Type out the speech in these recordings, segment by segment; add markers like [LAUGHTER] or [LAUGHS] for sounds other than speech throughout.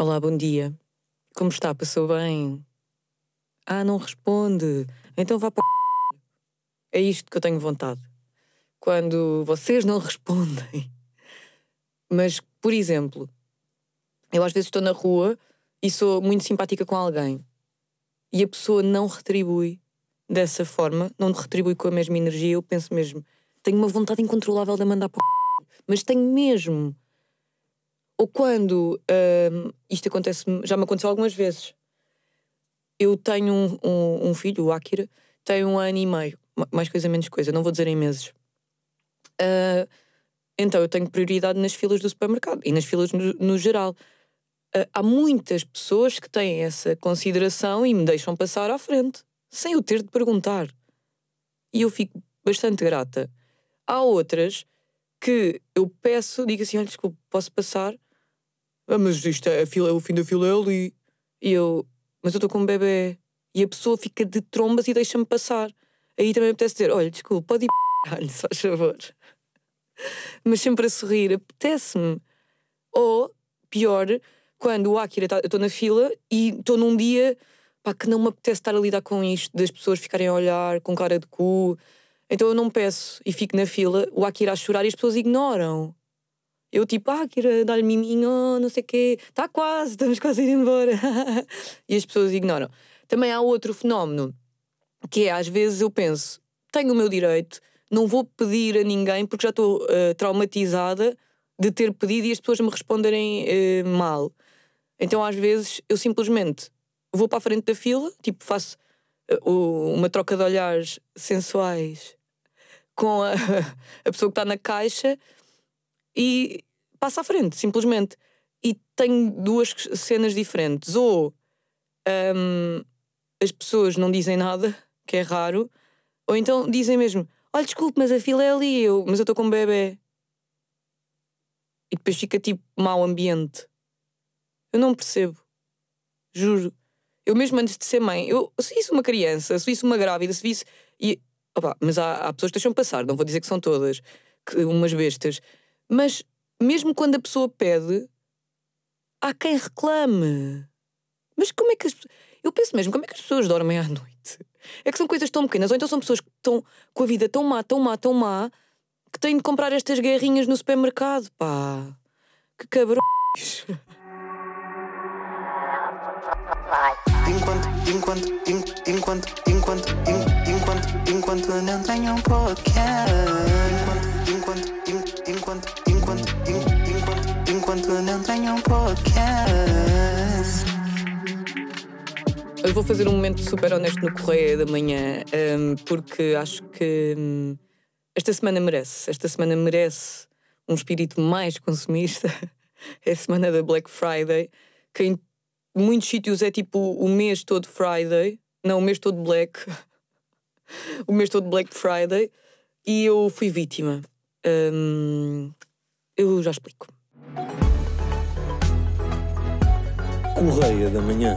Olá, bom dia. Como está? Passou bem? Ah, não responde. Então vá para. É isto que eu tenho vontade. Quando vocês não [LAUGHS] respondem. Mas, por exemplo, eu às vezes estou na rua e sou muito simpática com alguém e a pessoa não retribui dessa forma, não retribui com a mesma energia, eu penso mesmo, tenho uma vontade incontrolável de mandar para o. Mas tenho mesmo. Ou quando hum, isto acontece, já me aconteceu algumas vezes. Eu tenho um, um, um, filho, o Akira, tem um ano e meio, mais coisa menos coisa, não vou dizer em meses. Uh, então eu tenho prioridade nas filas do supermercado e nas filas no, no geral. Uh, há muitas pessoas que têm essa consideração e me deixam passar à frente, sem eu ter de perguntar. E eu fico bastante grata. Há outras que eu peço, digo assim: olha, desculpa, posso passar? Ah, mas isto é, é o fim da fila é ali. E eu, mas eu estou com um bebê. E a pessoa fica de trombas e deixa-me passar. Aí também me apetece dizer, olha, desculpa, pode ir [LAUGHS] p***lhe, se faz favor. mas sempre a sorrir, apetece-me. Ou, pior, quando o Akira, tá, eu estou na fila e estou num dia pá, que não me apetece estar a lidar com isto, das pessoas ficarem a olhar com cara de cu. Então eu não peço e fico na fila, o Akira a chorar e as pessoas ignoram. Eu tipo, ah, quero dar-lhe miminho, não sei o quê, está quase, estamos quase a ir embora. [LAUGHS] e as pessoas ignoram. Também há outro fenómeno, que é às vezes eu penso, tenho o meu direito, não vou pedir a ninguém porque já estou uh, traumatizada de ter pedido e as pessoas me responderem uh, mal. Então às vezes eu simplesmente vou para a frente da fila, tipo, faço uh, uma troca de olhares sensuais com a, [LAUGHS] a pessoa que está na caixa e passa à frente, simplesmente. E tenho duas cenas diferentes. Ou um, as pessoas não dizem nada, [LAUGHS] que é raro, ou então dizem mesmo: Olha, desculpe, mas a fila é ali, eu, mas eu estou com um bebê. E depois fica tipo mau ambiente. Eu não percebo. Juro. Eu mesmo antes de ser mãe, eu, se visse uma criança, se visse uma grávida, se visse. E, opa, mas há, há pessoas que deixam passar, não vou dizer que são todas, que, umas bestas. Mas mesmo quando a pessoa pede, há quem reclame. Mas como é que as Eu penso mesmo, como é que as pessoas dormem à [LAUGHS] noite? É que são coisas tão pequenas, ou então são pessoas que estão com a vida tão má, tão má, tão má, que têm de comprar estas guerrinhas no supermercado, pá. Que cabrões. Enquanto, enquanto, enquanto, enquanto, enquanto, enquanto, não tenho um. Enquanto, não tenho um podcast. Eu vou fazer um momento super honesto no Correio da Manhã, um, porque acho que um, esta semana merece. Esta semana merece um espírito mais consumista. [LAUGHS] é a semana da Black Friday, que em muitos sítios é tipo o mês todo Friday, não, o mês todo Black. [LAUGHS] o mês todo Black Friday. E eu fui vítima. Hum, eu já explico. Correia da Manhã.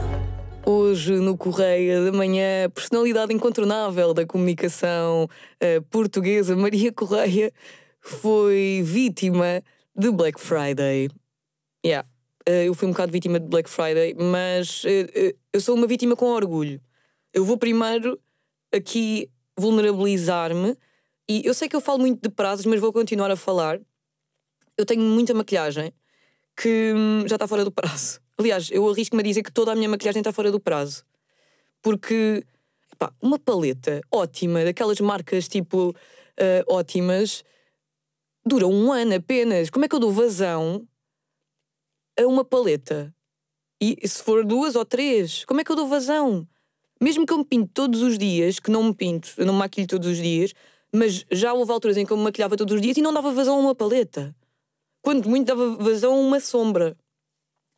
Hoje, no Correia da Manhã, personalidade incontornável da comunicação uh, portuguesa, Maria Correia, foi vítima de Black Friday. Yeah. Uh, eu fui um bocado vítima de Black Friday, mas uh, eu sou uma vítima com orgulho. Eu vou primeiro aqui vulnerabilizar-me e eu sei que eu falo muito de prazos, mas vou continuar a falar. Eu tenho muita maquilhagem que hum, já está fora do prazo. [LAUGHS] Aliás, eu arrisco-me a dizer que toda a minha maquilhagem está fora do prazo. Porque, epá, uma paleta ótima, daquelas marcas tipo uh, ótimas, dura um ano apenas. Como é que eu dou vazão a uma paleta? E se for duas ou três, como é que eu dou vazão? Mesmo que eu me pinto todos os dias, que não me pinto, eu não me maquilho todos os dias, mas já houve alturas em que eu me maquilhava todos os dias e não dava vazão a uma paleta. Quando muito dava vazão a uma sombra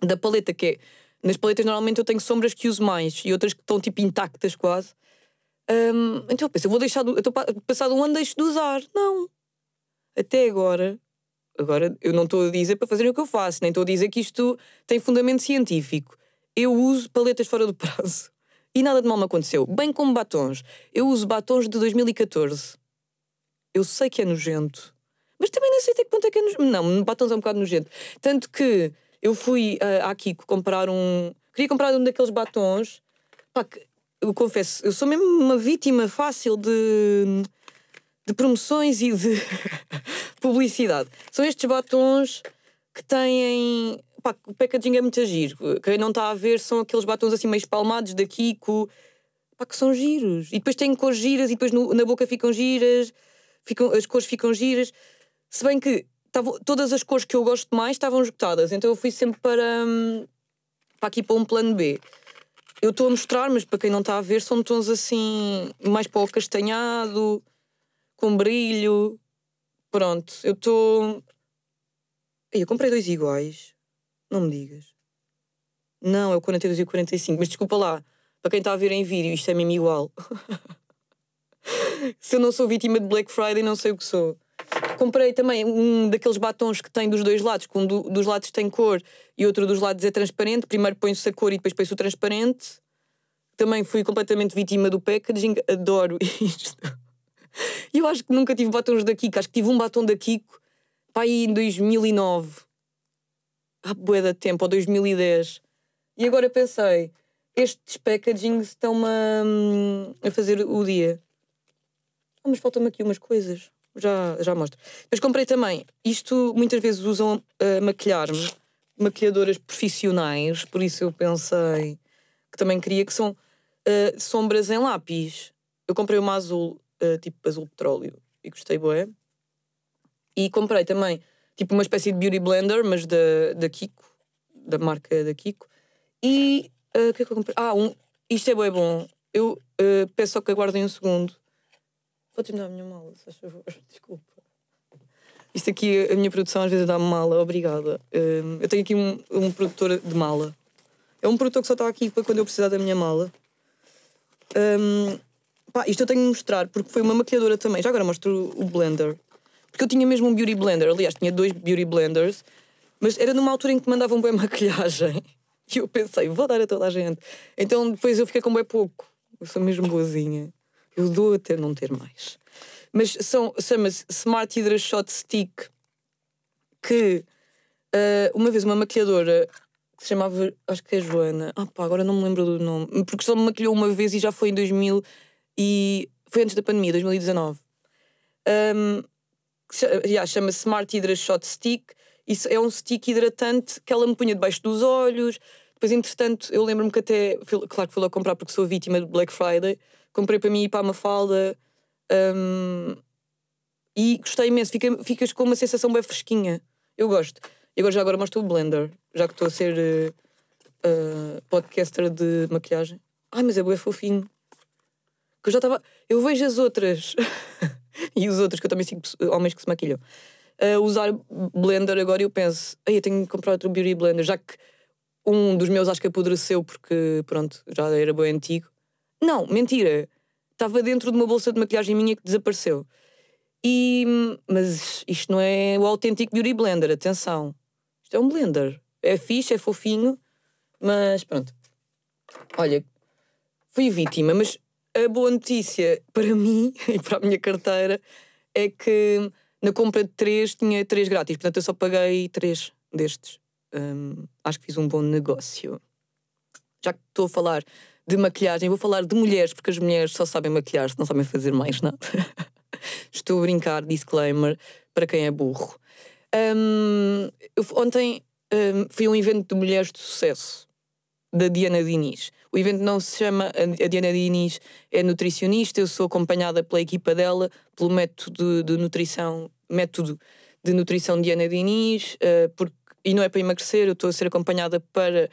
da paleta, que é. Nas paletas normalmente eu tenho sombras que uso mais e outras que estão tipo intactas quase. Um, então eu penso, eu vou deixar. De, eu estou passado um ano, deixo de usar. Não. Até agora. Agora eu não estou a dizer para fazer o que eu faço, nem estou a dizer que isto tem fundamento científico. Eu uso paletas fora do prazo. E nada de mal me aconteceu. Bem como batons. Eu uso batons de 2014. Eu sei que é nojento. Mas também não sei até que ponto é que é nojento. Não, batons é um bocado nojento. Tanto que eu fui uh, à Kiko comprar um. Queria comprar um daqueles batons. Pá, que, eu confesso, eu sou mesmo uma vítima fácil de, de promoções e de [LAUGHS] publicidade. São estes batons que têm. Pá, o packaging é muito giro. Quem não está a ver são aqueles batons assim meio espalmados da Kiko. Pá, que são giros. E depois têm cores giras e depois no, na boca ficam giras. Ficam, as cores ficam giras. Se bem que tavam, todas as cores que eu gosto mais estavam esgotadas. Então eu fui sempre para, hum, para aqui para um plano B. Eu estou a mostrar, mas para quem não está a ver, são tons assim, mais para o castanhado, com brilho. Pronto, eu estou. Eu comprei dois iguais. Não me digas. Não, é o 42 e o 45. Mas desculpa lá, para quem está a ver em vídeo, isto é mesmo igual. [LAUGHS] Se eu não sou vítima de Black Friday, não sei o que sou. Comprei também um daqueles batons que tem dos dois lados, que um do, dos lados tem cor e outro dos lados é transparente. Primeiro põe-se a cor e depois põe-se o transparente. Também fui completamente vítima do packaging, adoro [LAUGHS] isto. E eu acho que nunca tive batons da Kiko, acho que tive um batom da Kiko para aí em 2009. Há bué de tempo, ou 2010. E agora pensei, estes packagings estão-me a, a fazer o dia. Oh, mas faltam-me aqui umas coisas já, já mostro. Mas comprei também, isto muitas vezes usam uh, maquilhar-me, maquilhadoras profissionais, por isso eu pensei que também queria, que são uh, sombras em lápis. Eu comprei uma azul, uh, tipo azul petróleo, e gostei boé. E comprei também, tipo uma espécie de beauty blender, mas da, da Kiko, da marca da Kiko. E o que é que eu comprei? Ah, um, isto é bué bom. Eu peço só que aguardem um segundo Podes-me dar a minha mala, se faz favor. [LAUGHS] Desculpa. Isto aqui, a minha produção às vezes dá-me mala, obrigada. Um, eu tenho aqui um, um produtor de mala. É um produtor que só está aqui para quando eu precisar da minha mala. Um, pá, isto eu tenho de mostrar porque foi uma maquilhadora também. Já agora mostro o blender. Porque eu tinha mesmo um beauty blender. Aliás, tinha dois beauty blenders. Mas era numa altura em que mandavam bem [LAUGHS] maquilhagem. E eu pensei, vou dar a toda a gente. Então depois eu fiquei com bem pouco. Eu sou mesmo boazinha. Eu dou até não ter mais. Mas são, chama-se Smart Hydra Shot Stick, que uh, uma vez uma maquilhadora que se chamava, acho que é Joana, ah pá, agora não me lembro do nome, porque só me maquilhou uma vez e já foi em 2000 e foi antes da pandemia, 2019. Um, chama-se Smart Hydra Shot Stick. Isso é um stick hidratante que ela me punha debaixo dos olhos. Depois, entretanto, eu lembro-me que até, claro que fui lá comprar porque sou vítima de Black Friday, comprei para mim e para a Mafalda um, e gostei imenso. Fica, ficas com uma sensação bem fresquinha. Eu gosto. E agora já agora mostro o blender, já que estou a ser uh, uh, podcaster de maquilhagem. Ai, mas é bem fofinho. Que eu já estava. Eu vejo as outras [LAUGHS] e os outros, que eu também sigo homens que se maquilham, uh, usar blender agora eu penso, ai, eu tenho que comprar outro beauty blender, já que um dos meus acho que apodreceu porque, pronto, já era bem antigo. Não, mentira. Estava dentro de uma bolsa de maquilhagem minha que desapareceu. E, mas isto não é o autêntico Beauty Blender, atenção. Isto é um blender. É fixe, é fofinho, mas pronto. Olha, fui vítima, mas a boa notícia para [LAUGHS] mim e para a minha carteira é que na compra de três tinha três grátis, portanto eu só paguei três destes. Hum, acho que fiz um bom negócio. Já que estou a falar de maquilhagem, vou falar de mulheres, porque as mulheres só sabem maquilhar, não sabem fazer mais nada. [LAUGHS] Estou a brincar, disclaimer, para quem é burro. Um, eu, ontem um, fui a um evento de mulheres de sucesso da Diana Diniz. O evento não se chama. A Diana Diniz é nutricionista, eu sou acompanhada pela equipa dela, pelo método de nutrição, método de nutrição Diana Diniz, uh, porque, e não é para emagrecer, eu estou a ser acompanhada para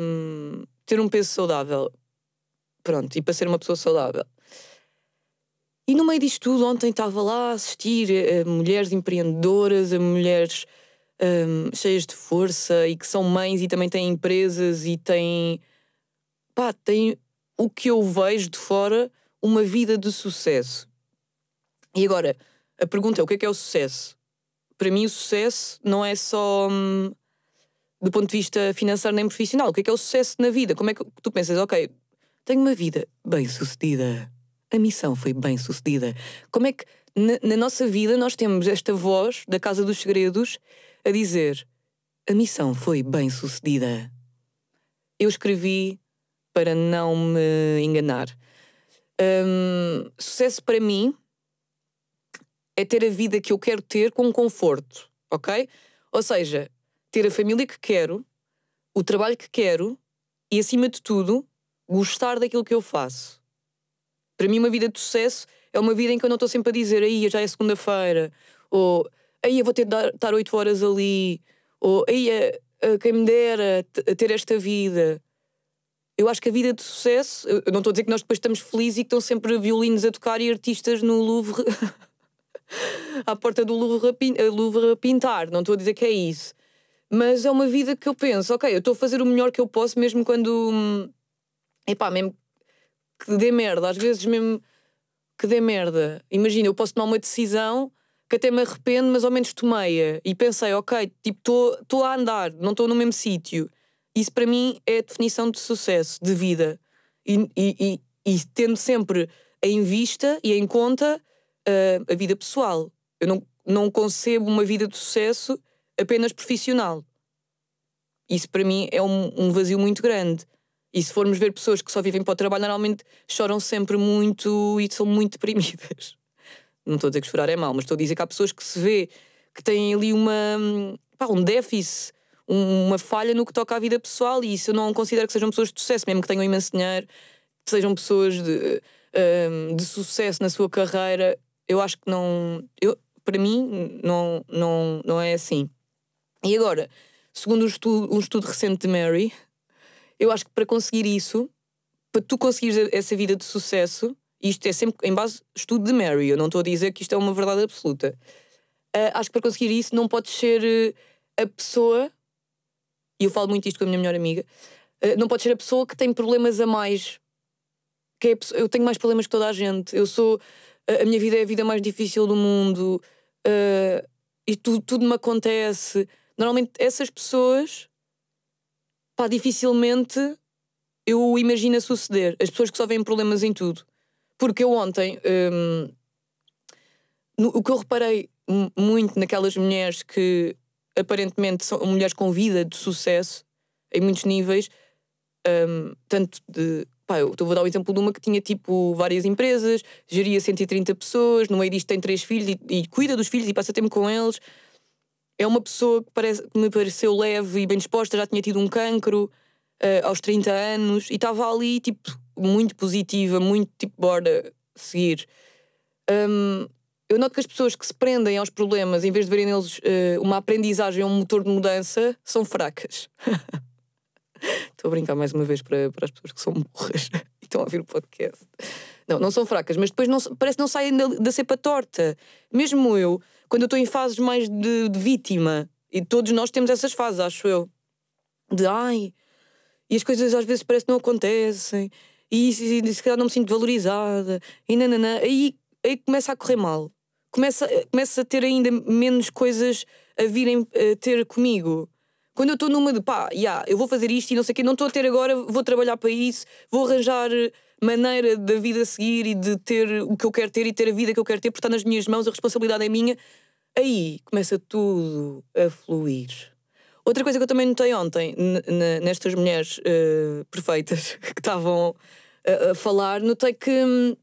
um, ter um peso saudável. Pronto, e para ser uma pessoa saudável. E no meio disto tudo, ontem estava lá a assistir a mulheres empreendedoras, a mulheres um, cheias de força e que são mães e também têm empresas e têm. pá, têm o que eu vejo de fora, uma vida de sucesso. E agora, a pergunta é: o que é que é o sucesso? Para mim, o sucesso não é só. Hum, do ponto de vista financeiro nem profissional. O que é que é o sucesso na vida? Como é que tu pensas, ok, tenho uma vida bem sucedida, a missão foi bem sucedida. Como é que na, na nossa vida nós temos esta voz da Casa dos Segredos a dizer A missão foi bem sucedida. Eu escrevi para não me enganar. Hum, sucesso para mim é ter a vida que eu quero ter com conforto, ok? Ou seja, ter a família que quero, o trabalho que quero e, acima de tudo, gostar daquilo que eu faço. Para mim, uma vida de sucesso é uma vida em que eu não estou sempre a dizer aí já é segunda-feira, ou aí eu vou ter de estar oito horas ali, ou aí quem me dera ter esta vida. Eu acho que a vida de sucesso, eu não estou a dizer que nós depois estamos felizes e que estão sempre violinos a tocar e artistas no Louvre [LAUGHS] à porta do Louvre a, Louvre a pintar, não estou a dizer que é isso. Mas é uma vida que eu penso, ok, eu estou a fazer o melhor que eu posso, mesmo quando. Hum, epá, mesmo que dê merda, às vezes mesmo que dê merda. Imagina, eu posso tomar uma decisão que até me arrependo, mas ao menos tomei-a. E pensei, ok, tipo, estou a andar, não estou no mesmo sítio. Isso para mim é a definição de sucesso, de vida. E, e, e, e tendo sempre em vista e em conta uh, a vida pessoal. Eu não, não concebo uma vida de sucesso apenas profissional. Isso para mim é um, um vazio muito grande. E se formos ver pessoas que só vivem para o trabalho, normalmente choram sempre muito e são muito deprimidas. [LAUGHS] Não estou a dizer que chorar é mau, mas estou a dizer que há pessoas que se vê que têm ali uma, pá, um déficit, um, uma falha no que toca à vida pessoal, e isso eu não considero que sejam pessoas de sucesso, mesmo que tenham imenso dinheiro, que sejam pessoas de, um, de sucesso na sua carreira. Eu acho que não. Eu, para mim, não, não, não é assim. E agora, segundo um estudo, um estudo recente de Mary, eu acho que para conseguir isso, para tu conseguires essa vida de sucesso, isto é sempre em base estudo de Mary, eu não estou a dizer que isto é uma verdade absoluta. Uh, acho que para conseguir isso não podes ser uh, a pessoa, e eu falo muito isto com a minha melhor amiga, uh, não podes ser a pessoa que tem problemas a mais. Que é pessoa, eu tenho mais problemas que toda a gente. Eu sou. a minha vida é a vida mais difícil do mundo. e tudo, tudo me acontece. Normalmente essas pessoas pá, dificilmente eu imagino a suceder. As pessoas que só veem problemas em tudo. Porque eu ontem. Hum, no, o que eu reparei muito naquelas mulheres que aparentemente são mulheres com vida de sucesso em muitos níveis, hum, tanto de. Pá, eu vou dar o exemplo de uma que tinha tipo várias empresas, geria 130 pessoas, no meio disto tem três filhos e, e cuida dos filhos e passa tempo com eles. É uma pessoa que, parece, que me pareceu leve e bem disposta, já tinha tido um cancro uh, aos 30 anos e estava ali, tipo, muito positiva, muito tipo, bora seguir. Um, eu noto que as pessoas que se prendem aos problemas, em vez de verem neles uh, uma aprendizagem, um motor de mudança, são fracas. [LAUGHS] Estou a brincar mais uma vez para, para as pessoas que são burras [LAUGHS] e estão a ouvir o podcast. Não, não são fracas, mas depois não, parece que não saem da, da cepa torta. Mesmo eu, quando eu estou em fases mais de, de, vítima, e todos nós temos essas fases, acho eu, de ai, e as coisas às vezes parece que não acontecem, e, e, e se calhar não me sinto valorizada, e nananã, aí, aí começa a correr mal. Começa, começa a ter ainda menos coisas a virem a ter comigo. Quando eu estou numa de pá, yeah, eu vou fazer isto e não sei o quê, não estou a ter agora, vou trabalhar para isso, vou arranjar maneira da vida seguir e de ter o que eu quero ter e ter a vida que eu quero ter, porque está nas minhas mãos, a responsabilidade é minha. Aí começa tudo a fluir. Outra coisa que eu também notei ontem, nestas mulheres uh, perfeitas [LAUGHS] que estavam a, a, falar, notei que hum,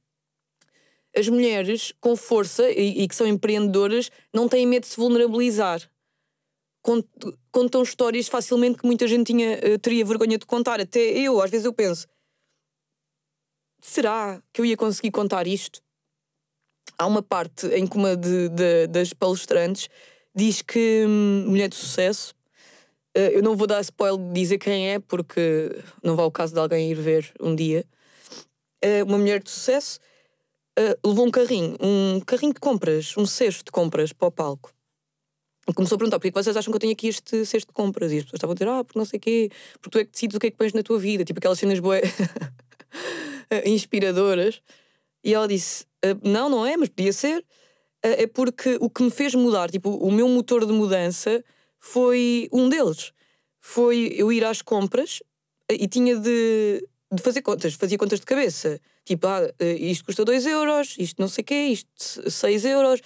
as mulheres com força e, e, que são empreendedoras não têm medo de se vulnerabilizar. Contam histórias facilmente que muita gente tinha, uh, teria vergonha de contar. Até eu, às vezes eu penso, será que eu ia conseguir contar isto? Há uma parte em que uma de, de, das palestrantes diz que hum, mulher de sucesso. Uh, eu não vou dar spoiler de dizer quem é, porque não vai o caso de alguém ir ver um dia. Uh, uma mulher de sucesso uh, levou um carrinho, um carrinho de compras, um cesto de compras para o palco. E começou a perguntar: porquê que vocês acham que eu tenho aqui este cesto de compras? E as pessoas estavam a dizer: ah, porque não sei o quê, porque tu é que decides o que é que pões na tua vida. Tipo aquelas cenas boas. [LAUGHS] inspiradoras. E ela disse: ah, Não, não é, mas podia ser. Ah, é porque o que me fez mudar, tipo, o meu motor de mudança foi um deles. Foi eu ir às compras e tinha de, de fazer contas, fazia contas de cabeça. Tipo, ah, isto custa 2 euros, isto não sei o quê, isto 6 euros.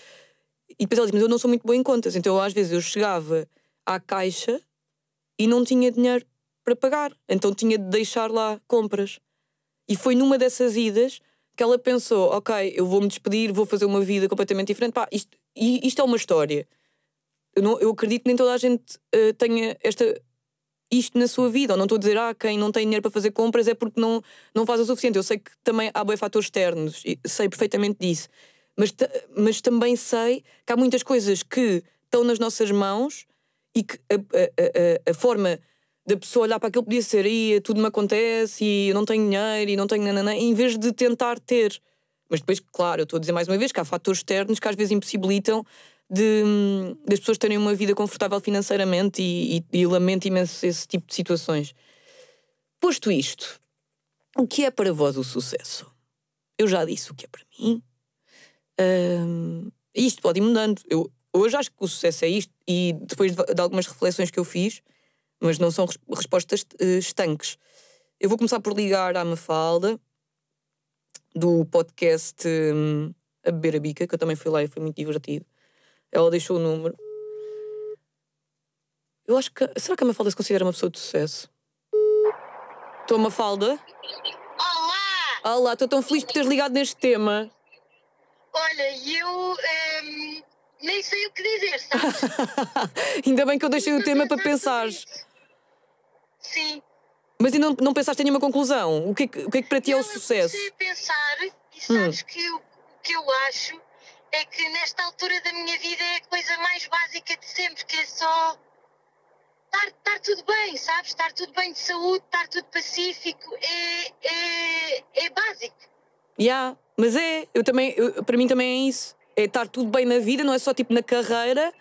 E depois ela disse: Mas eu não sou muito boa em contas. Então, às vezes, eu chegava à caixa e não tinha dinheiro para pagar. Então tinha de deixar lá compras. E foi numa dessas idas que ela pensou: ok, eu vou me despedir, vou fazer uma vida completamente diferente. Pá, isto, isto é uma história. Eu, não, eu acredito que nem toda a gente uh, tenha esta, isto na sua vida. Ou não estou a dizer, ah, quem não tem dinheiro para fazer compras é porque não, não faz o suficiente. Eu sei que também há bem fatores externos, sei perfeitamente disso. Mas, mas também sei que há muitas coisas que estão nas nossas mãos e que a, a, a, a forma da pessoa olhar para aquilo podia ser aí tudo me acontece e eu não tenho dinheiro e não tenho nananã, em vez de tentar ter. Mas depois, claro, eu estou a dizer mais uma vez que há fatores externos que às vezes impossibilitam de, das pessoas terem uma vida confortável financeiramente e, e, e lamento imenso esse tipo de situações. Posto isto, o que é para vós o sucesso? Eu já disse o que é para mim. Um, isto pode ir mudando. Eu hoje acho que o sucesso é isto, e depois de, de algumas reflexões que eu fiz, mas não são respostas uh, estanques. Eu vou começar por ligar à Mafalda, do podcast um, A Beber a Bica, que eu também fui lá e foi muito divertido. Ela deixou o número. Eu acho que. Será que a Mafalda se considera uma pessoa de sucesso? Estou, Mafalda? Olá! Olá, estou tão feliz por teres ligado neste tema. Olha, eu. Um, nem sei o que dizer, sabes? [LAUGHS] Ainda bem que eu deixei o tema para pensares. Sim. Mas ainda não, não pensaste em nenhuma conclusão? O que, é que, o que é que para ti é o sucesso? Eu comecei a pensar e sabes hum. que o que eu acho é que nesta altura da minha vida é a coisa mais básica de sempre, que é só estar, estar tudo bem, sabes? Estar tudo bem de saúde, estar tudo pacífico, é, é, é básico. Já, yeah, mas é, eu também, eu, para mim também é isso. É estar tudo bem na vida, não é só tipo na carreira,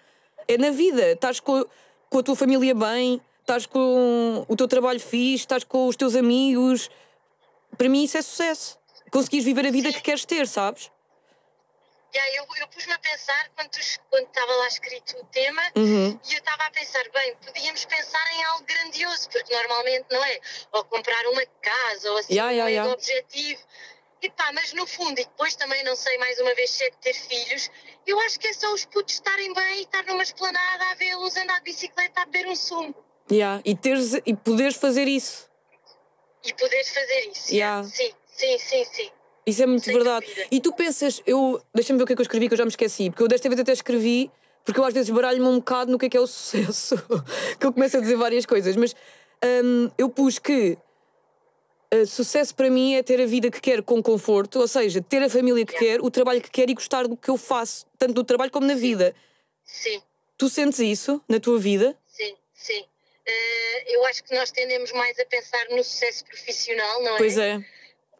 é na vida. Estás com, com a tua família bem, estás com o teu trabalho fixe, estás com os teus amigos. Para mim isso é sucesso. Conseguires viver a vida que queres ter, sabes? Yeah, eu, eu pus-me a pensar quando, quando estava lá escrito o tema uhum. e eu estava a pensar, bem, podíamos pensar em algo grandioso, porque normalmente não é? Ou comprar uma casa ou assim, yeah, yeah, um yeah. objetivo. Mas no fundo, e depois também não sei mais uma vez se é de ter filhos, eu acho que é só os putos estarem bem e estar numa esplanada a vê-los andar de bicicleta a beber um sumo. Yeah. E, teres, e poderes fazer isso. E poderes fazer isso. Yeah. Sim, sim, sim, sim. Isso é muito Sem verdade. dúvida. E tu pensas, eu. Deixa-me ver o que é que eu escrevi, que eu já me esqueci, porque eu desta vez até escrevi, porque eu às vezes baralho-me um bocado no que é que é o [LAUGHS] sucesso, que eu começo a dizer várias coisas, mas hum, eu pus que uh, sucesso para mim é ter a vida que quero com conforto, ou seja, ter a família que quero, o trabalho que quero e gostar do que eu faço, tanto no trabalho como na vida. Sim, Tu sentes isso na tua vida? sim, sim. Eh, eu acho que nós tendemos mais a pensar no sucesso profissional, não é? Pois é.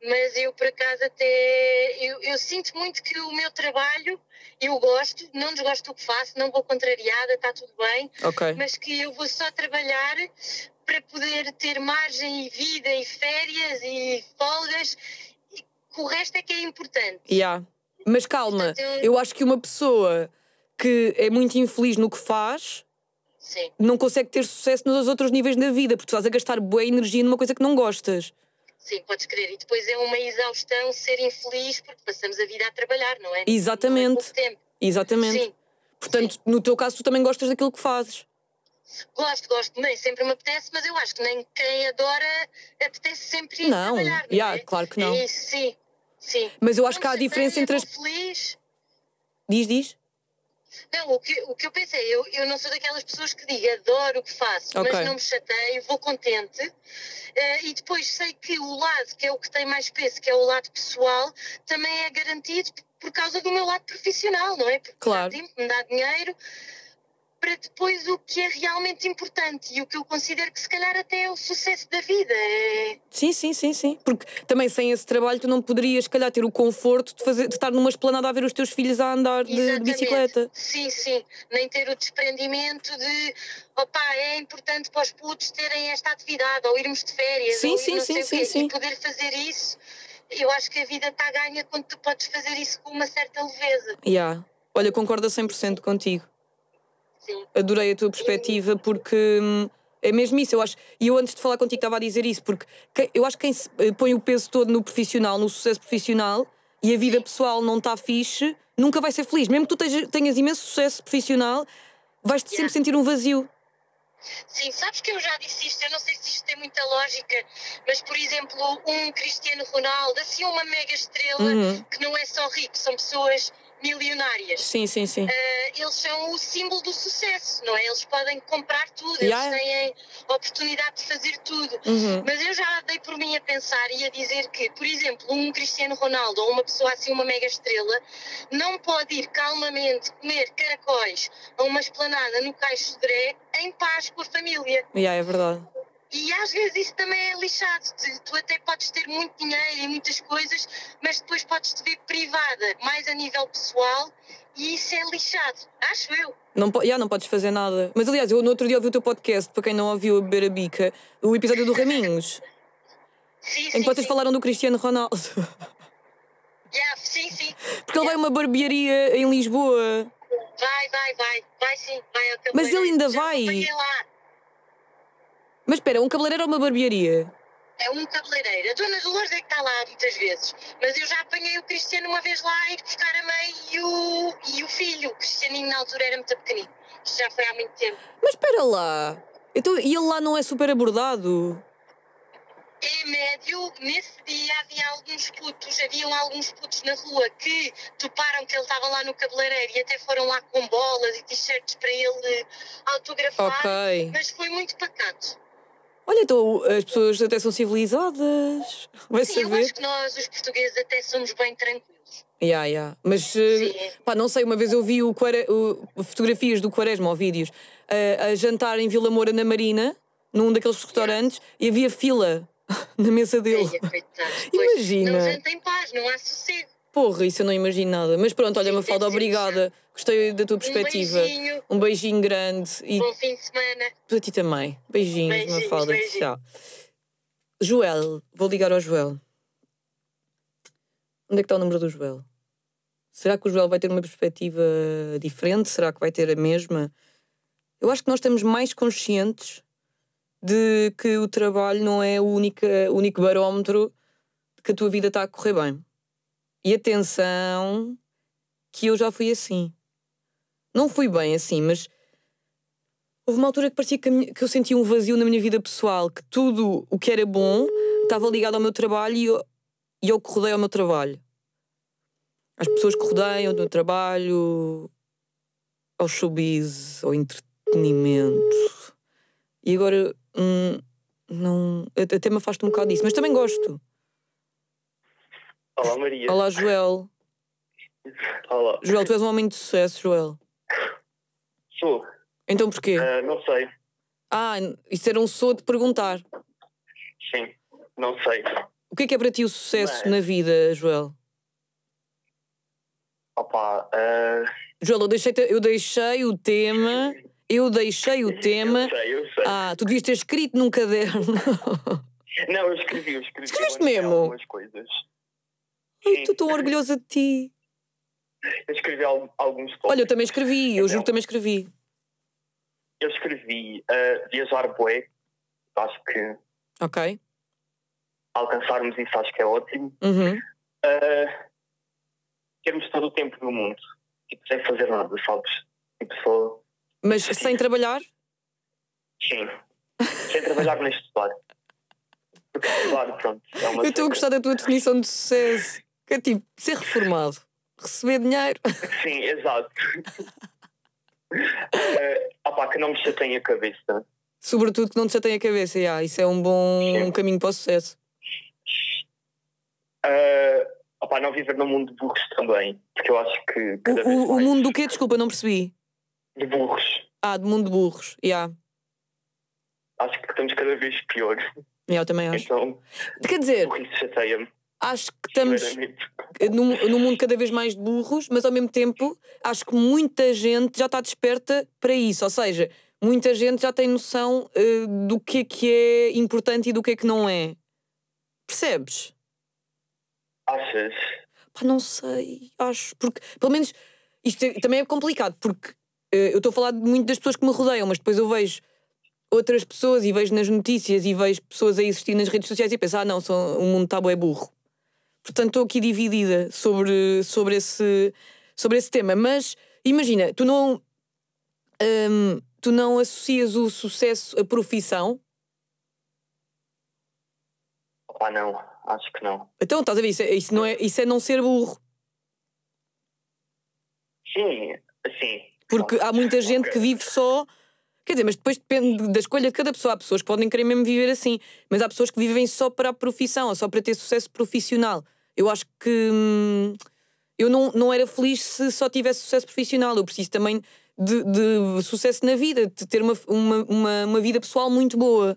Mas eu, por acaso, até. Eu, eu sinto muito que o meu trabalho, eu gosto, não desgosto do que faço, não vou contrariada, está tudo bem, Ok. mas que eu vou só trabalhar para poder ter margem e vida e férias e folgas, e o resto é que é importante. Yeah. Mas calma, Portanto, eu- eu acho que uma pessoa que é muito infeliz no que faz Sim, não consegue ter sucesso nos outros níveis da vida, porque tu estás a gastar boa energia numa coisa que não gostas. sim, podes crer. E depois é uma exaustão ser infeliz porque passamos a vida a trabalhar, não é? Exatamente. Não é. Exatamente. Sim. Portanto, no teu caso, tu também gostas daquilo que fazes. Gosto, gosto, nem sempre me apetece, mas eu acho que nem quem adora apetece sempre ir Não, trabalhar. Não yeah, é? claro que não. É isso, sim, sim. Mas eu acho que há a diferença entre chateia, as. feliz. Diz, diz? Não, o que, o que eu pensei, eu, eu não sou daquelas pessoas que digo adoro o que faço, Ok. mas não me chateio, vou contente. Eh, e depois sei que o lado, que é o que tem mais peso, que é o lado pessoal, também é garantido por causa do meu lado profissional, não é? Porque Claro. me dá tempo, me dá dinheiro para depois o que é realmente importante e o que eu considero que se calhar até é o sucesso da vida. É... Sim, sim, sim, sim. Porque também sem esse trabalho tu não poderias, se calhar, ter o conforto de, fazer, de estar numa esplanada a ver os teus filhos a andar de, de bicicleta. Sim, sim. Nem ter o desprendimento de opá, é importante para os putos terem esta atividade, ou irmos de férias, Sim, sim, sim, sim, sim. E poder fazer isso, eu acho que a vida está ganha quando tu podes fazer isso com uma certa leveza. Yeah. Olha, concordo a 100% contigo. Sim, Adorei a tua perspectiva porque hum, é mesmo isso. Eu acho, e eu antes de falar contigo estava a dizer isso, porque que- eu acho que quem eh, põe o peso todo no profissional, no sucesso profissional e a vida pessoal não está fixe, nunca vai ser feliz. Mesmo que tu tenhas, imenso sucesso profissional, vais-te sempre Yeah. sentir um vazio. Sim, sabes que eu já disse isto, eu não sei se isto tem muita lógica, mas por exemplo, um Cristiano Ronaldo, assim uma mega estrela, Uhum. que não é só rico, são pessoas milionárias. Sim, sim, sim. Ah, eles são o símbolo do sucesso, não é? Eles podem comprar tudo, Yeah. eles têm a oportunidade de fazer tudo. Uhum. Mas eu já dei por mim a pensar e a dizer que, por exemplo, um Cristiano Ronaldo ou uma pessoa assim, uma mega estrela, não pode ir calmamente comer caracóis a uma esplanada no Caixo de Dré em paz com a família. Yeah, é verdade. E às vezes isso também é lixado. Tu, até podes ter muito dinheiro e muitas coisas, mas depois podes te ver privada, mais a nível pessoal, e isso é lixado. Acho eu. Não, yeah, não podes fazer nada. Mas aliás, eu no outro dia ouvi o teu podcast, para quem não ouviu a beber a bica, o episódio do [LAUGHS] Raminhos, Sim, em sim, que vocês sim. falaram do Cristiano Ronaldo. Yeah, sim, sim. Porque ele vai a uma barbearia em Lisboa. Vai, vai, vai. Vai sim, vai ao Mas ele ainda Já vai? lá. Mas espera, um cabeleireiro ou uma barbearia? É um cabeleireiro. A Dona Dolores é que está lá muitas vezes. Mas eu já apanhei o Cristiano uma vez lá a ir buscar a mãe e o, e o filho. O Cristianinho na altura era muito pequenino. Isto já foi há muito tempo. Mas espera lá. Então, e ele lá não é super abordado? É médio, nesse dia havia alguns putos, haviam alguns putos na rua que toparam que ele estava lá no cabeleireiro e até foram lá com bolas e t-shirts para ele autografar. Ok. Mas foi muito pacato. Olha, então as pessoas até são civilizadas. Vai Sim, eu saber. acho que nós, os portugueses, até somos bem tranquilos. Yeah, yeah. Mas, eh, Sim. pá, não sei, uma vez eu vi o, o- fotografias do Quaresma ou vídeos a, a jantar em Vila Moura na Marina, num daqueles restaurantes, e havia fila [LAUGHS] na mesa dele. Eia, [LAUGHS] Imagina. Não janta em paz, não há sossego. Porra, isso eu não imagino nada. Mas pronto, olha, Mafalda, obrigada. Gostei da tua perspectiva. Um beijinho, Um beijinho grande e bom fim de semana. para ti também. Beijinhos, Beijinhos, Mafalda. beijinhos. Tchau. Joel, vou ligar ao Joel. Onde é que está o número do Joel? Será que o Joel vai ter uma perspectiva diferente? Será que vai ter a mesma? Eu acho que nós estamos mais conscientes de que o trabalho não é o único, o único barómetro de que a tua vida está a correr bem. E atenção, que eu já fui assim. Não fui bem assim, mas houve uma altura que parecia que, minha- que eu sentia um vazio na minha vida pessoal, que tudo o que era bom estava ligado ao meu trabalho e eu, e eu que rodeio ao meu trabalho. Às pessoas que rodeiam o meu trabalho, ao showbiz, ao entretenimento. E agora hum, não, até me afasto um bocado disso, mas também gosto. Olá Maria. Olá, Joel. Olá. Joel, tu és um homem de sucesso, Joel. Sou. Então porquê? Ah, não sei. Ah, isso era um sou de perguntar. Sim. Não sei. O que é que é para ti o sucesso Mas- na vida, Joel? Opa. ah, Joel, eu deixei, eu deixei o tema. Eu deixei o tema. Eu sei, eu sei. Ah, tu devias ter escrito num caderno. Não, eu escrevi, eu escrevi. Escreveste mesmo? Algumas coisas. Ai, Sim. estou tão orgulhosa de ti. Eu escrevi al- alguns tópicos. Olha, eu também escrevi, eu juro que Então. também escrevi. Eu escrevi ah, viajar bué. Acho que Ok. alcançarmos isso acho que é ótimo. Uhum. Ah, termos todo o tempo do mundo. Tipo, sem fazer nada, sabes? Tipo, só... Mas sem trabalhar? Sim. sem trabalhar [LAUGHS] nem estudar. Porque estudar, pronto, é Eu estou a gostar da tua definição de sucesso. Que é tipo, ser reformado, receber dinheiro. Sim, exato. uh, opá, que não me chateiem a cabeça. Sobretudo que não te chateiem a cabeça. Yeah, isso é um bom Sim. caminho para o sucesso. Uh, opá, não viver num mundo de burros também. Porque eu acho que O, cada vez o, o mais mundo do quê? Desculpa, não percebi. de burros. Ah, do mundo de burros. Yeah. Acho que estamos cada vez pior. Eu também acho. Então, Quer dizer, chateia-me. Acho que estamos num, num mundo cada vez mais de burros, mas ao mesmo tempo acho que muita gente já está desperta para isso. Ou seja, muita gente já tem noção eh, do que é que é importante e do que é que não é. Percebes? Achas? Pá, não sei, acho. Porque, pelo menos, isto é- também é complicado, porque eh, eu estou a falar muito das pessoas que me rodeiam, mas depois eu vejo outras pessoas e vejo nas notícias e vejo pessoas a existir nas redes sociais e penso, ah, não, são, o mundo está bué burro. Portanto, estou aqui dividida sobre, sobre, esse, sobre esse tema. Mas imagina, tu não. hum, tu não associas o sucesso à profissão? Ah, não, acho que não. Então, estás a ver? Isso é, isso não é, isso é não ser burro. Sim, assim. Porque há muita gente que vive só. Quer dizer, mas depois depende da escolha de cada pessoa. Há pessoas que podem querer mesmo viver assim, mas há pessoas que vivem só para a profissão, ou só para ter sucesso profissional. Eu acho que hum, eu não, não era feliz se só tivesse sucesso profissional. Eu preciso também de, de sucesso na vida, de ter uma, uma, uma, uma vida pessoal muito boa.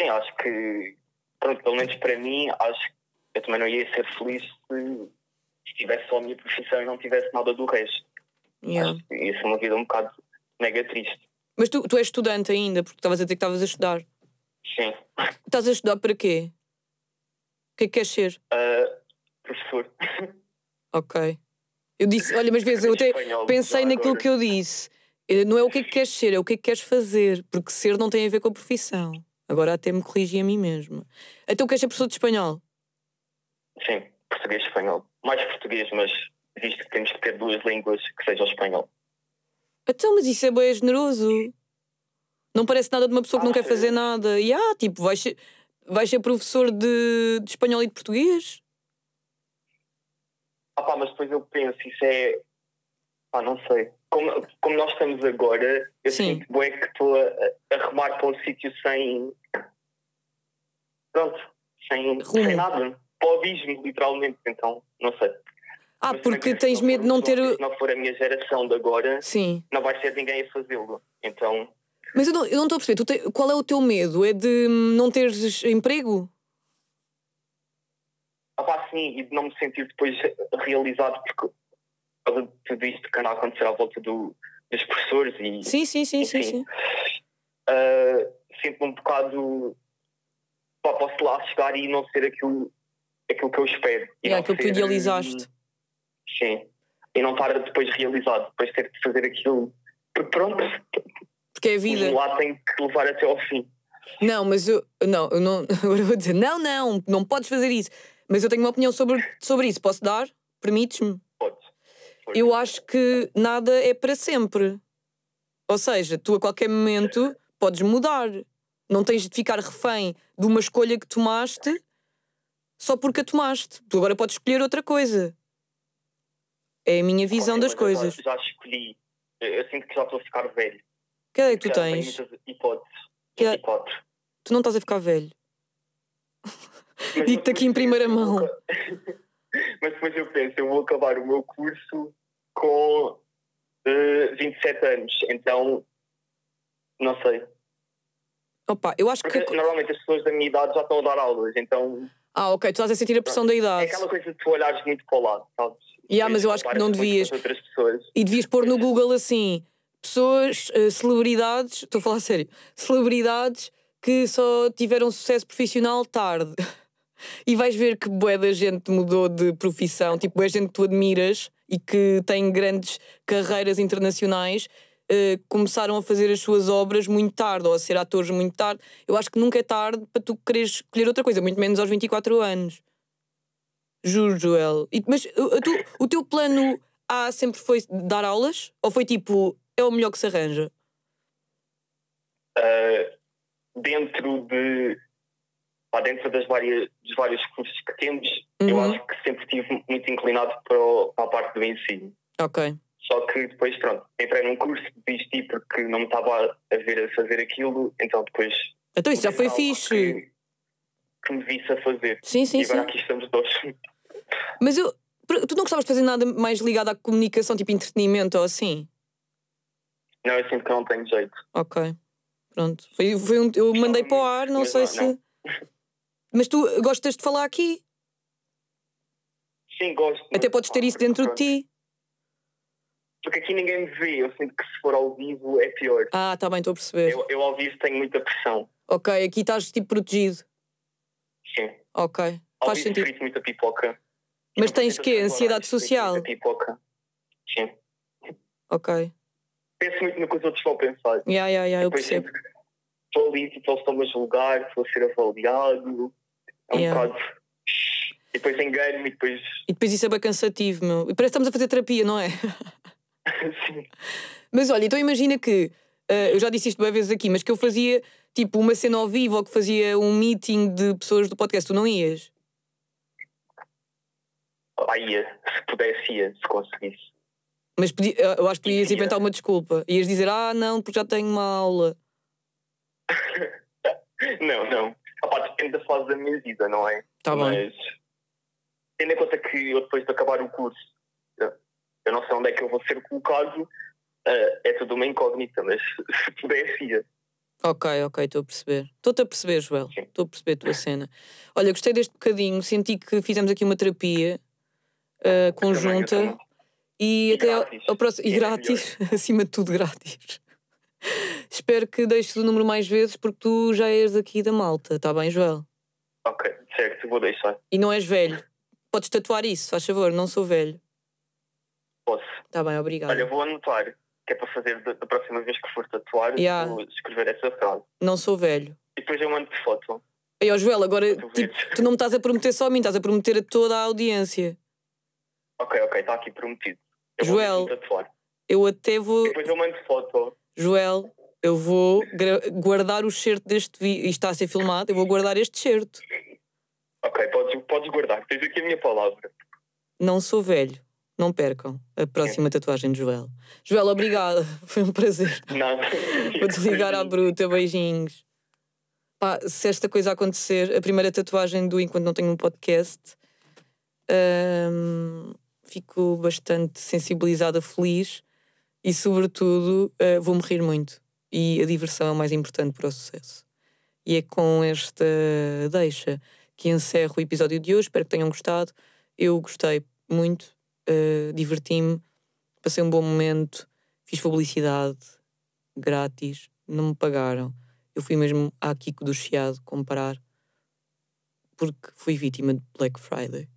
Sim, acho que, pronto, pelo menos para mim, acho que eu também não ia ser feliz se, se tivesse só a minha profissão e não tivesse nada do resto. Yeah. Acho que ia ser uma vida um bocado mega triste. Mas tu, tu és estudante ainda, porque estavas a dizer que estavas a estudar. Sim. Estás a estudar para quê? O que é que queres ser? Ah, professor. [LAUGHS] Ok. Eu disse, olha, mas vezes eu até pensei naquilo agora. que eu disse. Eh, Não é o que é que queres ser, é o que é que queres fazer. Porque ser não tem a ver com a profissão. Agora até me corrigi a mim mesma. Então queres ser professor de espanhol? Sim, português e espanhol. Mais português, mas visto que temos que ter duas línguas que sejam espanhol. Então, mas isso é bem generoso. Não parece nada de uma pessoa que não Ah, quer sim. fazer nada. E ah, tipo, vais ser, vais ser professor de, de espanhol e de português? Ah pá, mas depois eu penso, isso é. Ah, não sei. Como, como nós estamos agora, eu Sim. sinto bué que estou a, a remar para um sítio sem. Pronto, sem, Rumo. sem nada. Para o abismo, literalmente. Então, não sei. Ah, Mas porque tens medo de não ter. Se não for a minha geração de agora, Sim. não vai ser ninguém a fazê-lo. Então, Mas eu não eu não estou a perceber. Te- Qual é o teu medo? É de hum, não teres emprego? ah pá, sim, e de não me sentir depois realizado porque causa de tudo isto que anda a acontecer à volta do, dos professores e Sim, sim, sim, sim, Enfim. sim. uh, sinto-me um bocado. Pá, posso lá chegar e não ser aquilo, aquilo que eu espero. E É não aquilo que tu ser, idealizaste. hum, Sim. E não estar depois realizado, depois ter de fazer aquilo. Porque pronto, Porque é a vida. lá tem que levar até ao fim. Não, mas eu. Não, eu não. [LAUGHS] Eu vou dizer, não, não, não podes fazer isso. Mas eu tenho uma opinião sobre, sobre isso. Posso dar? Permites-me? Pode. Eu acho que nada é para sempre. Ou seja, tu a qualquer momento podes mudar. Não tens de ficar refém de uma escolha que tomaste só porque a tomaste. Tu agora podes escolher outra coisa. É a minha visão das eu já- coisas. Já, escolhi. Eu, eu sinto que já estou a ficar velho. Que idade é que tu tens? muitas hipóteses. Que idade- 24. Tu não estás a ficar velho. [LAUGHS] Digo-te aqui em primeira vou mão. [LAUGHS] Mas depois eu penso, eu vou acabar o meu curso com eh, 27 anos, então não sei. Opa, eu acho Porque que. normalmente as pessoas da minha idade já estão a dar aulas, então Ah, ok, tu estás a sentir a pressão da é idade. aquela coisa de tu olhares muito para o lado, sabes? Yeah, mas eu acho que não devias. E devias pôr no Google assim: pessoas, eh, celebridades, estou a falar a sério, celebridades que só tiveram sucesso profissional tarde. [LAUGHS] E vais ver que bué da gente mudou de profissão, tipo, bué gente que tu admiras e que tem grandes carreiras internacionais, eh, começaram a fazer as suas obras muito tarde, ou a ser atores muito tarde. Eu acho que nunca é tarde para tu quereres escolher outra coisa, muito menos aos 24 anos. Juro, Joel. E- mas uh, tu- o teu plano A sempre foi dar aulas? Ou foi tipo, é o melhor que se arranja? Ah, dentro de pá, dentro das várias, dos vários cursos que temos, eu Uhum. acho que sempre estive muito inclinado para, o- para a parte do ensino. Ok. Só que depois, pronto, entrei num curso, desisti porque não me estava a ver a fazer aquilo, então depois. Então isso já foi fixe. Que, que me visse a fazer. Sim, sim, e agora sim. aqui estamos dois. Mas eu. Tu não gostavas de fazer nada mais ligado à comunicação, tipo entretenimento ou assim? Não, eu sinto que não tenho jeito. Ok. Pronto. Foi, foi um, eu mandei para o ar, não Mas sei não, se. não. Mas tu gostas de falar aqui? Sim, gosto. Até podes ter isso dentro de ti. Porque aqui ninguém me vê, eu sinto que se for ao vivo é pior. Ah, tá bem, estou a perceber. Eu, eu ao vivo tenho muita pressão. Ok, aqui estás tipo protegido. Sim. Ok. Ao Faz vivo sentido. frito muita pipoca. Mas tens precisa Ansiedade social? muita Pipoca. Sim. Ok. Penso muito no que os outros vão pensar. Ya, ya, ya, eu percebo. estou ali, tipo, eles estão-me a julgar, estou a ser avaliado. É um Yeah. bocado. E depois engano-me e depois. E depois isso é bem cansativo, meu. E parece que estamos a fazer terapia, não é? [LAUGHS] Sim. Mas olha, então imagina que, eh, eu já disse isto várias vezes aqui, mas que eu fazia tipo uma cena ao vivo ou que fazia um meeting de pessoas do podcast, tu não ias? Ah, ia. Se pudesse, ia, se conseguisse. Mas eu acho que ias Ia. inventar uma desculpa. Ias dizer, ah, não, porque já tenho uma aula. [LAUGHS] Não, não. Opá, depende da fase da minha vida, não é? Tá bem. Mas tendo em conta que eu depois de acabar o curso, eu- eu não sei onde é que eu vou ser colocado, eh, é tudo uma incógnita, mas [LAUGHS] se pudesse, ia. Ok, ok, estou a perceber. Estou-te a perceber, Joel. Estou a perceber a tua cena. Olha, gostei deste bocadinho, senti que fizemos aqui uma terapia eh, conjunta também. E, E até grátis. ao próximo. E É grátis, [LAUGHS] acima de tudo grátis. Espero que deixes o número mais vezes porque tu já és aqui da malta, está bem, Joel? Ok, certo, vou deixar. E não és velho. Podes tatuar isso, faz favor, não sou velho. Posso. Está bem, obrigada. Olha, vou anotar, que é para fazer da, da próxima vez que for tatuar, Yeah. vou escrever essa frase. Não sou velho. E depois eu mando foto. Aí, ó Joel, agora Tu tipo, tu não me estás a prometer só a mim, estás a prometer a toda a audiência. Ok, ok, está aqui prometido. Eu Joel. vou. Eu até vou. Depois eu mando foto. Joel, eu vou guardar o certo deste vídeo. Isto está a ser filmado, eu vou guardar este certo. Ok, podes, podes guardar. Tens aqui a minha palavra. Não sou velho. Não percam a próxima tatuagem de Joel. Joel, obrigada. [LAUGHS] Foi um prazer. Nada. Vou-te ligar à bruta. Beijinhos. Pá, se esta coisa acontecer, a primeira tatuagem do Enquanto Não Tenho um Podcast, hum, fico bastante sensibilizada, feliz e, sobretudo, eh, vou-me rir muito. E a diversão é o mais importante para o sucesso. E é com esta deixa que encerro o episódio de hoje. Espero que tenham gostado. Eu gostei muito, eh, diverti-me, passei um bom momento, fiz publicidade grátis, não me pagaram. Eu fui mesmo à Kiko do Chiado comprar porque fui vítima de Black Friday.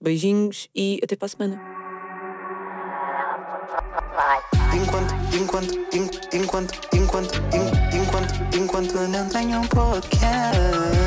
Beijinhos e até para a semana. Enquanto, enquanto, en- enquanto, enquanto, en- enquanto, enquanto não tenho um podcast.